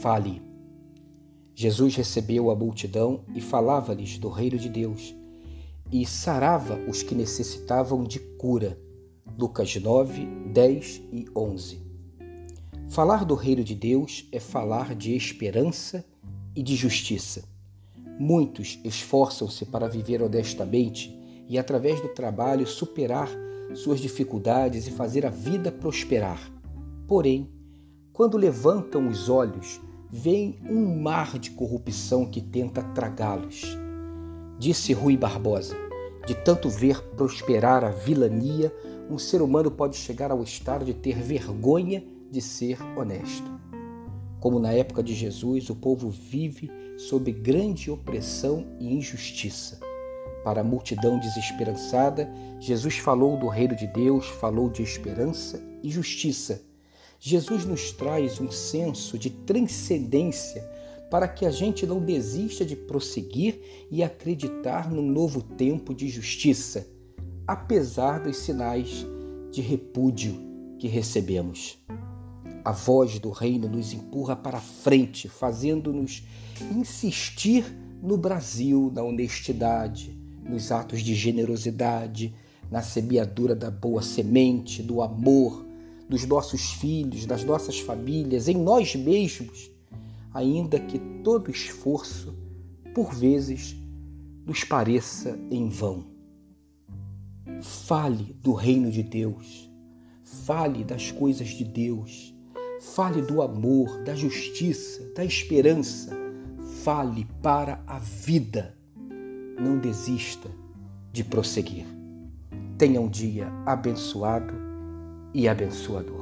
fale. Jesus recebeu a multidão e falava-lhes do reino de Deus e sarava os que necessitavam de cura. Lucas 9, 10 e 11. Falar do reino de Deus é falar de esperança e de justiça. Muitos esforçam-se para viver honestamente e, através do trabalho, superar suas dificuldades e fazer a vida prosperar. Porém, quando levantam os olhos, veem um mar de corrupção que tenta tragá-los. Disse Rui Barbosa: de tanto ver prosperar a vilania, um ser humano pode chegar ao estado de ter vergonha de ser honesto. Como na época de Jesus, o povo vive sob grande opressão e injustiça. Para a multidão desesperançada, Jesus falou do reino de Deus, falou de esperança e justiça. Jesus nos traz um senso de transcendência para que a gente não desista de prosseguir e acreditar num novo tempo de justiça, apesar dos sinais de repúdio que recebemos. A voz do reino nos empurra para frente, fazendo-nos insistir no Brasil, na honestidade, nos atos de generosidade, na semeadura da boa semente, do amor, dos nossos filhos, das nossas famílias, em nós mesmos, ainda que todo esforço, por vezes, nos pareça em vão. Fale do reino de Deus, fale das coisas de Deus, fale do amor, da justiça, da esperança, fale para a vida. Não desista de prosseguir. Tenha um dia abençoado e abençoador.